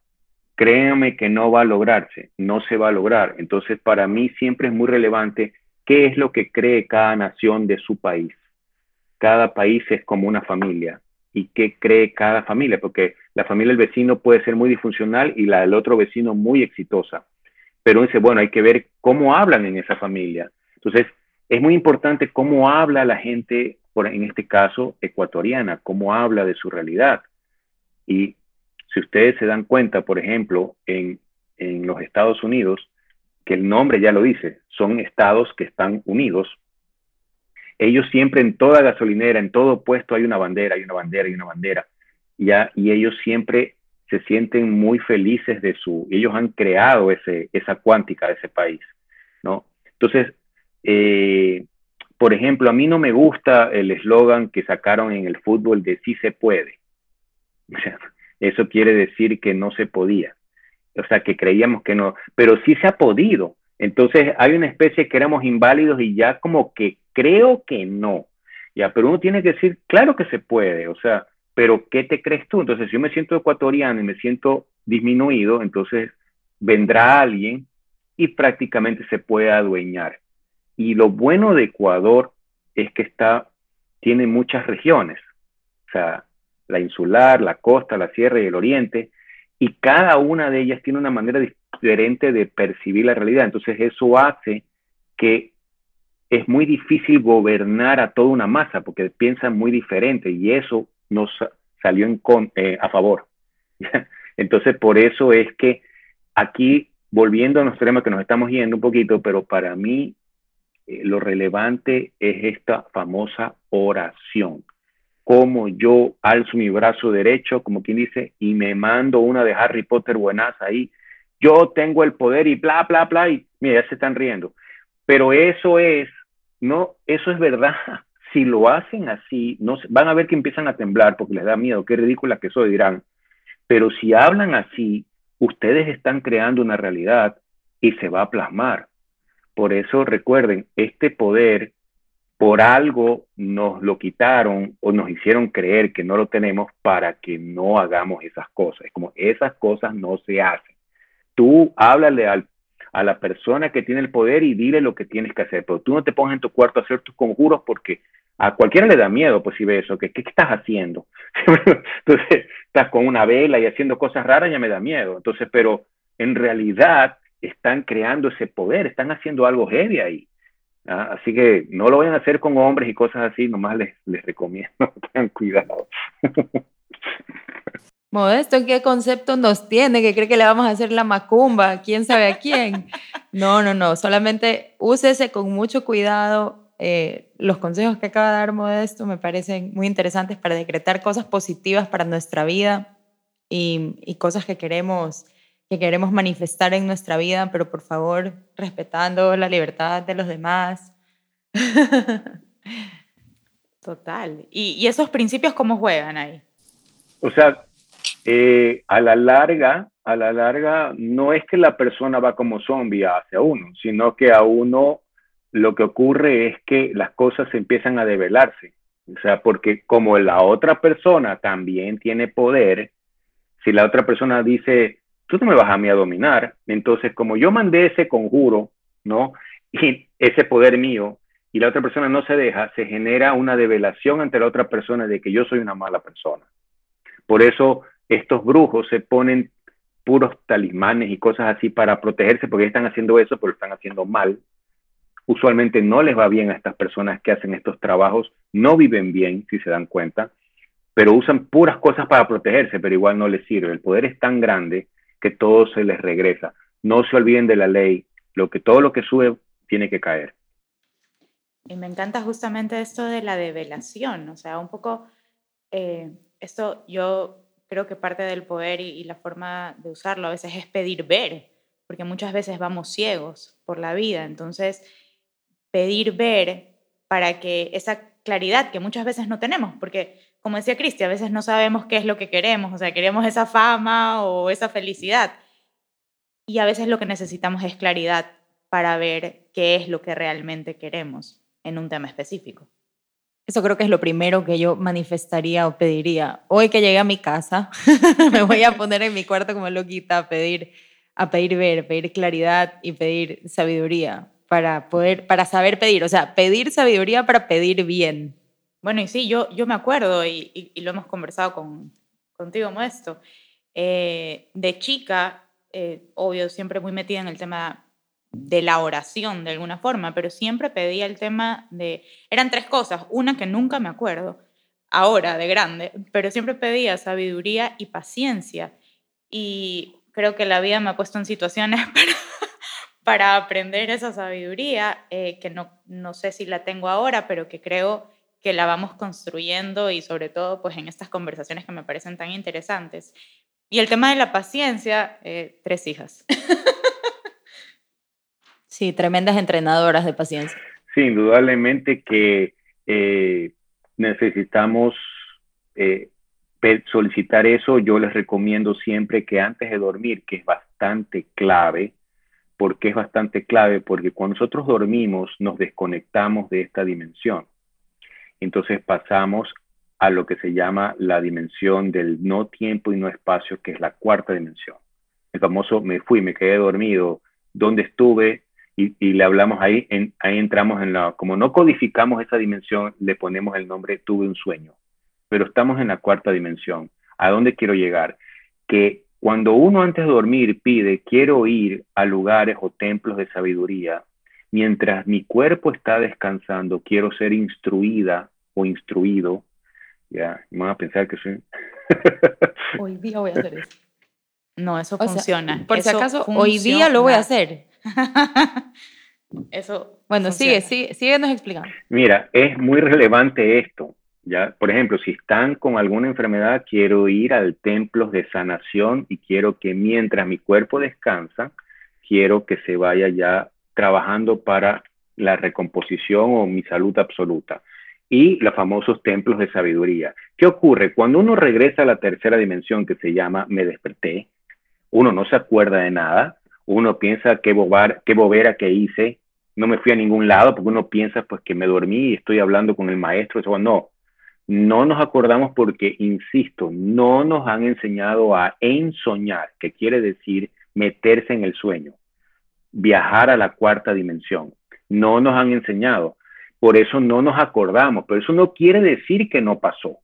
créanme que no va a lograrse, no se va a lograr. Entonces, para mí siempre es muy relevante qué es lo que cree cada nación de su país cada país es como una familia y qué cree cada familia, porque la familia del vecino puede ser muy disfuncional y la del otro vecino muy exitosa. Pero dice, bueno, hay que ver cómo hablan en esa familia. Entonces, es muy importante cómo habla la gente, en este caso, ecuatoriana, cómo habla de su realidad. Y si ustedes se dan cuenta, por ejemplo, en, en los Estados Unidos, que el nombre ya lo dice, son estados que están unidos, ellos siempre en toda gasolinera, en todo puesto hay una bandera, hay una bandera, hay una bandera. ¿ya? Y ellos siempre se sienten muy felices de su, ellos han creado ese, esa cuántica de ese país, ¿no? Entonces, eh, por ejemplo, a mí no me gusta el eslogan que sacaron en el fútbol de sí se puede. <laughs> Eso quiere decir que no se podía. O sea, que creíamos que no, pero sí se ha podido. Entonces hay una especie que éramos inválidos y ya como que creo que no. Ya, pero uno tiene que decir, claro que se puede, o sea, pero ¿qué te crees tú? Entonces, si yo me siento ecuatoriano y me siento disminuido, entonces vendrá alguien y prácticamente se puede adueñar. Y lo bueno de Ecuador es que está, tiene muchas regiones, o sea, la insular, la costa, la sierra y el oriente, y cada una de ellas tiene una manera diferente de percibir la realidad. Entonces eso hace que es muy difícil gobernar a toda una masa porque piensan muy diferente y eso nos salió eh, a favor. <laughs> Entonces, por eso es que aquí, volviendo a nuestro tema que nos estamos yendo un poquito, pero para mí eh, lo relevante es esta famosa oración. Como yo alzo mi brazo derecho, como quien dice, y me mando una de Harry Potter buenas ahí. Yo tengo el poder y bla, bla, bla, y mira, ya se están riendo. Pero eso es no, eso es verdad. <laughs> Si lo hacen así, no, van a ver que empiezan a temblar porque les da miedo, qué ridícula que soy, dirán. Pero si hablan así, ustedes están creando una realidad y se va a plasmar. Por eso recuerden, este poder por algo nos lo quitaron o nos hicieron creer que no lo tenemos para que no hagamos esas cosas. Como esas cosas no se hacen. Tú háblale al a la persona que tiene el poder y dile lo que tienes que hacer. Pero tú no te pongas en tu cuarto a hacer tus conjuros porque a cualquiera le da miedo, pues si ve eso, ¿qué estás haciendo? <laughs> Entonces, estás con una vela y haciendo cosas raras, ya me da miedo. Entonces, pero en realidad están creando ese poder, están haciendo algo heavy ahí. ¿Ah? Así que no lo vayan a hacer con hombres y cosas así, nomás les, les recomiendo, <laughs> tengan cuidado. Modesto, ¿qué concepto nos tiene? Que cree que le vamos a hacer la macumba, quién sabe a quién. No, no, no, solamente úsese con mucho cuidado. Eh, los consejos que acaba de dar Modesto me parecen muy interesantes para decretar cosas positivas para nuestra vida y, y cosas que queremos, que queremos manifestar en nuestra vida, pero por favor, respetando la libertad de los demás. <laughs> Total. ¿Y, ¿Y, esos principios cómo juegan ahí? O sea, eh, a la larga, a la larga, no es que la persona va como zombie hacia uno, sino que a uno lo que ocurre es que las cosas empiezan a develarse. O sea, porque como la otra persona también tiene poder, si la otra persona dice, tú no me vas a mí a dominar, entonces como yo mandé ese conjuro, ¿no? Y ese poder mío, y la otra persona no se deja, se genera una develación ante la otra persona de que yo soy una mala persona. Por eso estos brujos se ponen puros talismanes y cosas así para protegerse porque están haciendo eso, pero están haciendo mal. Usualmente no les va bien a estas personas que hacen estos trabajos, no viven bien, si se dan cuenta, pero usan puras cosas para protegerse, pero igual no les sirve. El poder es tan grande que todo se les regresa. No se olviden de la ley, lo que todo lo que sube tiene que caer. Y me encanta justamente esto de la develación, o sea, un poco eh, esto yo creo que parte del poder y, la forma de usarlo a veces es pedir ver, porque muchas veces vamos ciegos por la vida. Entonces, pedir ver para que esa claridad que muchas veces no tenemos, porque como decía Cristi, a veces no sabemos qué es lo que queremos, o sea, queremos esa fama o esa felicidad. Y a veces lo que necesitamos es claridad para ver qué es lo que realmente queremos en un tema específico. Eso creo que es lo primero que yo manifestaría o pediría. Hoy que llegue a mi casa, <laughs> me voy a poner en mi cuarto como loquita a pedir, a pedir ver, pedir claridad y pedir sabiduría para poder, para saber pedir. O sea, pedir sabiduría para pedir bien. Bueno, y sí, yo, yo me acuerdo y, lo hemos conversado con, contigo, Modesto. Eh, de chica, eh, obvio, siempre muy metida en el tema de la oración de alguna forma, pero siempre pedía el tema de, eran tres cosas, una que nunca me acuerdo, ahora de grande, pero siempre pedía sabiduría y paciencia. Y creo que la vida me ha puesto en situaciones <laughs> para, aprender esa sabiduría, eh, que no, no sé si la tengo ahora, pero que creo que la vamos construyendo y sobre todo pues en estas conversaciones que me parecen tan interesantes. Y el tema de la paciencia, eh, tres hijas. <laughs> Sí, tremendas entrenadoras de paciencia. Sí, indudablemente que eh, necesitamos eh, solicitar eso. Yo les recomiendo siempre que antes de dormir, que es bastante clave, porque es bastante clave, porque cuando nosotros dormimos nos desconectamos de esta dimensión. Entonces pasamos a lo que se llama la dimensión del no tiempo y no espacio, que es la cuarta dimensión. El famoso me fui, me quedé dormido, ¿dónde estuve? y, le hablamos ahí, ahí entramos en la, como no codificamos esa dimensión, le ponemos el nombre tuve un sueño, pero estamos en la cuarta dimensión. ¿A dónde quiero llegar? Que cuando uno antes de dormir pide, quiero ir a lugares o templos de sabiduría, mientras mi cuerpo está descansando, quiero ser instruida o instruido, ya, me van a pensar que soy... <laughs> hoy día voy a hacer eso. No, eso funciona. por si acaso, hoy día lo voy a hacer. <laughs> Eso. Bueno, sigue, sigue, sigue nos explicando. Mira, es muy relevante esto. Ya, por ejemplo, si están con alguna enfermedad, quiero ir al templo de sanación y quiero que mientras mi cuerpo descansa, quiero que se vaya ya trabajando para la recomposición o mi salud absoluta. Y los famosos templos de sabiduría. ¿Qué ocurre? Cuando uno regresa a la tercera dimensión que se llama me desperté, uno no se acuerda de nada, uno piensa qué, bobar, qué bobera que hice, no me fui a ningún lado porque uno piensa pues que me dormí y estoy hablando con el maestro, eso no, no nos acordamos porque, insisto, no nos han enseñado a ensoñar, que quiere decir meterse en el sueño, viajar a la cuarta dimensión. No nos han enseñado. Por eso no nos acordamos, pero eso no quiere decir que no pasó.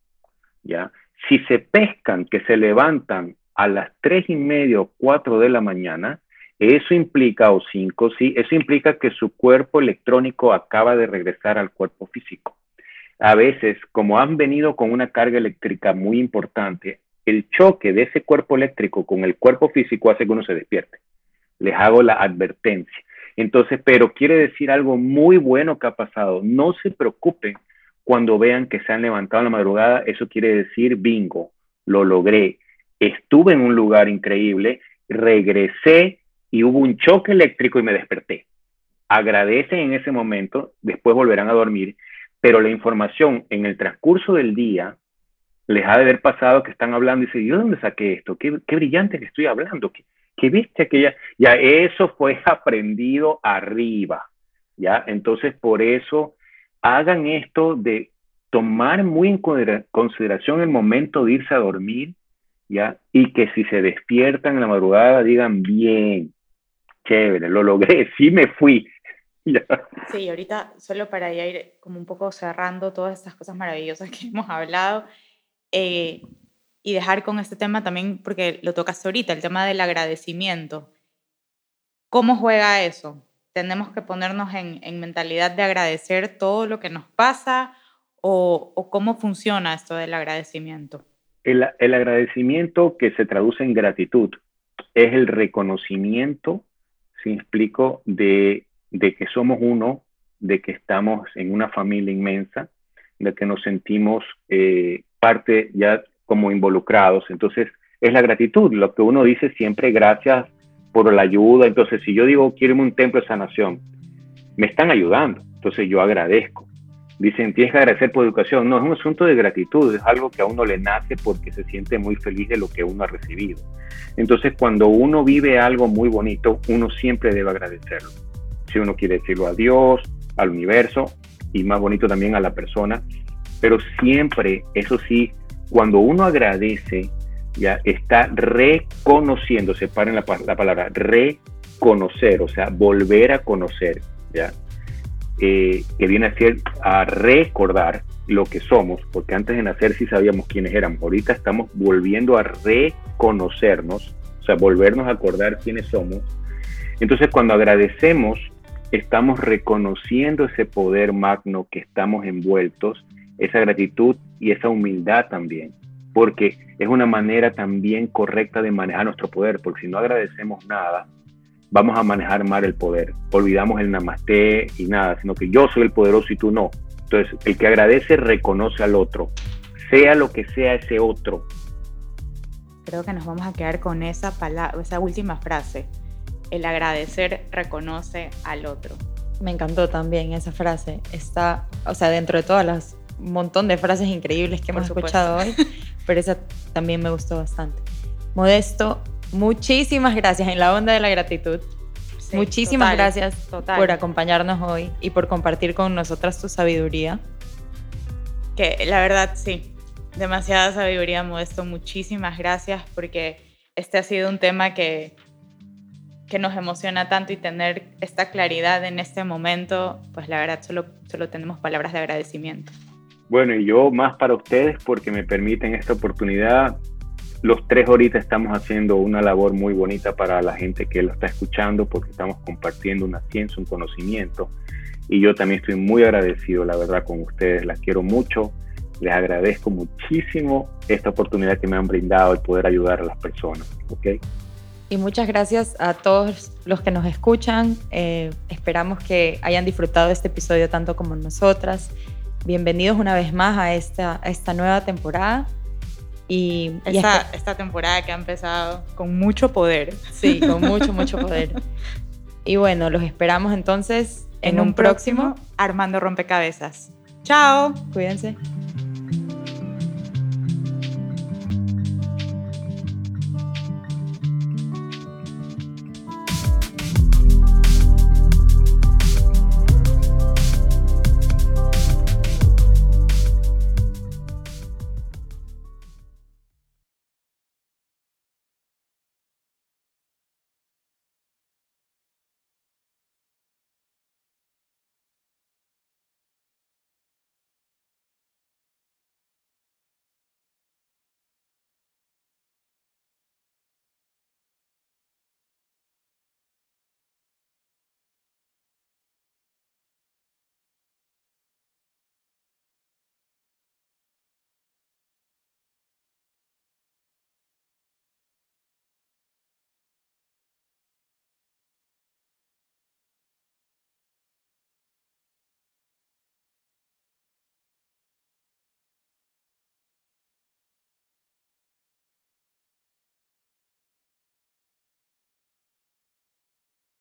¿ya? Si se pescan que se levantan a las tres y medio, cuatro de la mañana, eso implica, o cinco, sí, eso implica que su cuerpo electrónico acaba de regresar al cuerpo físico. A veces, como han venido con una carga eléctrica muy importante, el choque de ese cuerpo eléctrico con el cuerpo físico hace que uno se despierte. Les hago la advertencia. Entonces, pero quiere decir algo muy bueno que ha pasado. No se preocupen cuando vean que se han levantado en la madrugada. Eso quiere decir bingo, lo logré. Estuve en un lugar increíble, regresé y hubo un choque eléctrico y me desperté. Agradecen en ese momento, después volverán a dormir, pero la información en el transcurso del día les ha de haber pasado que están hablando y dicen, ¿yo dónde saqué esto? Qué, brillante que estoy hablando. ¿Qué, que viste aquella, ya eso fue <laughs> aprendido arriba, ¿ya? Entonces, por eso hagan esto de tomar muy en consideración el momento de irse a dormir, ¿ya? Y que si se despiertan en la madrugada digan, bien, chévere, lo logré, <laughs> sí me fui. <laughs> Sí, ahorita solo para ir como un poco cerrando todas estas cosas maravillosas que hemos hablado, eh, y dejar con este tema también, porque lo tocas ahorita, el tema del agradecimiento. ¿Cómo juega eso? ¿Tenemos que ponernos en, mentalidad de agradecer todo lo que nos pasa o, cómo funciona esto del agradecimiento? El, el, agradecimiento que se traduce en gratitud es el reconocimiento, si explico, de, de que somos uno, de que estamos en una familia inmensa, de que nos sentimos eh, parte ya como involucrados. Entonces, es la gratitud, lo que uno dice siempre, gracias por la ayuda. Entonces, si yo digo, quiero un templo de sanación, me están ayudando, entonces yo agradezco. Dicen, tienes que agradecer por educación. No, es un asunto de gratitud, es algo que a uno le nace porque se siente muy feliz de lo que uno ha recibido. Entonces, cuando uno vive algo muy bonito, uno siempre debe agradecerlo. Si uno quiere decirlo a Dios, al universo y más bonito también a la persona, pero siempre, eso sí, cuando uno agradece, ya está reconociendo, separen la, la palabra, reconocer, o sea, volver a conocer, ya, eh, que viene a ser a recordar lo que somos, porque antes de nacer sí sabíamos quiénes éramos, ahorita estamos volviendo a reconocernos, o sea, volvernos a acordar quiénes somos. Entonces, cuando agradecemos, estamos reconociendo ese poder magno que estamos envueltos esa gratitud y esa humildad también, porque es una manera también correcta de manejar nuestro poder, porque si no agradecemos nada, vamos a manejar mal el poder. Olvidamos el namaste y nada, sino que yo soy el poderoso y tú no. Entonces, el que agradece reconoce al otro, sea lo que sea ese otro. Creo que nos vamos a quedar con esa palabra, esa última frase. El agradecer reconoce al otro. Me encantó también esa frase. Está, o sea, dentro de todas las montón de frases increíbles que hemos escuchado hoy, <laughs> pero esa también me gustó bastante. Modesto, muchísimas gracias en la onda de la gratitud. muchísimas gracias por acompañarnos hoy y por compartir con nosotras tu sabiduría. Que la verdad sí, demasiada sabiduría, Modesto. Muchísimas gracias porque este ha sido un tema que, que nos emociona tanto y tener esta claridad en este momento, pues la verdad solo, solo tenemos palabras de agradecimiento. Bueno, y yo más para ustedes porque me permiten esta oportunidad. Los tres ahorita estamos haciendo una labor muy bonita para la gente que lo está escuchando porque estamos compartiendo una ciencia, un conocimiento. Y yo también estoy muy agradecido, la verdad, con ustedes. Las quiero mucho. Les agradezco muchísimo esta oportunidad que me han brindado el poder ayudar a las personas. ¿ok? Y muchas gracias a todos los que nos escuchan. Eh, esperamos que hayan disfrutado este episodio tanto como nosotras. Bienvenidos una vez más a esta, esta nueva temporada. Y, esta, esta temporada que ha empezado con mucho poder. Sí, con mucho, mucho poder. Y bueno, los esperamos entonces en, un, próximo Armando Rompecabezas. Chao. Cuídense.